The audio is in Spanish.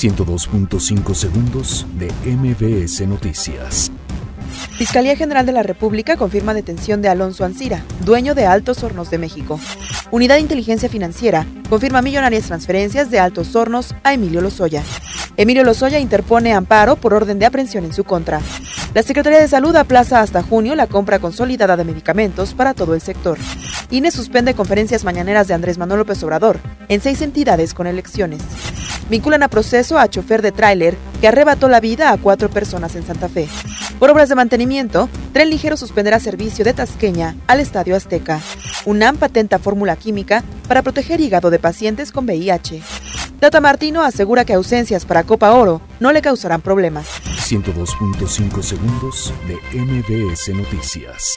102.5 segundos de MBS Noticias. Fiscalía General de la República confirma detención de Alonso Ancira, dueño de Altos Hornos de México. Unidad de Inteligencia Financiera confirma millonarias transferencias de Altos Hornos a Emilio Lozoya. Emilio Lozoya interpone amparo por orden de aprehensión en su contra. La Secretaría de Salud aplaza hasta junio la compra consolidada de medicamentos para todo el sector. INE suspende conferencias mañaneras de Andrés Manuel López Obrador en seis entidades con elecciones. Vinculan a proceso a chofer de tráiler que arrebató la vida a cuatro personas en Santa Fe. Por obras de mantenimiento, Tren Ligero suspenderá servicio de Tasqueña al Estadio Azteca. UNAM patenta fórmula química para proteger hígado de pacientes con VIH. Data Martino asegura que ausencias para Copa Oro no le causarán problemas. 102.5 segundos de MBS Noticias.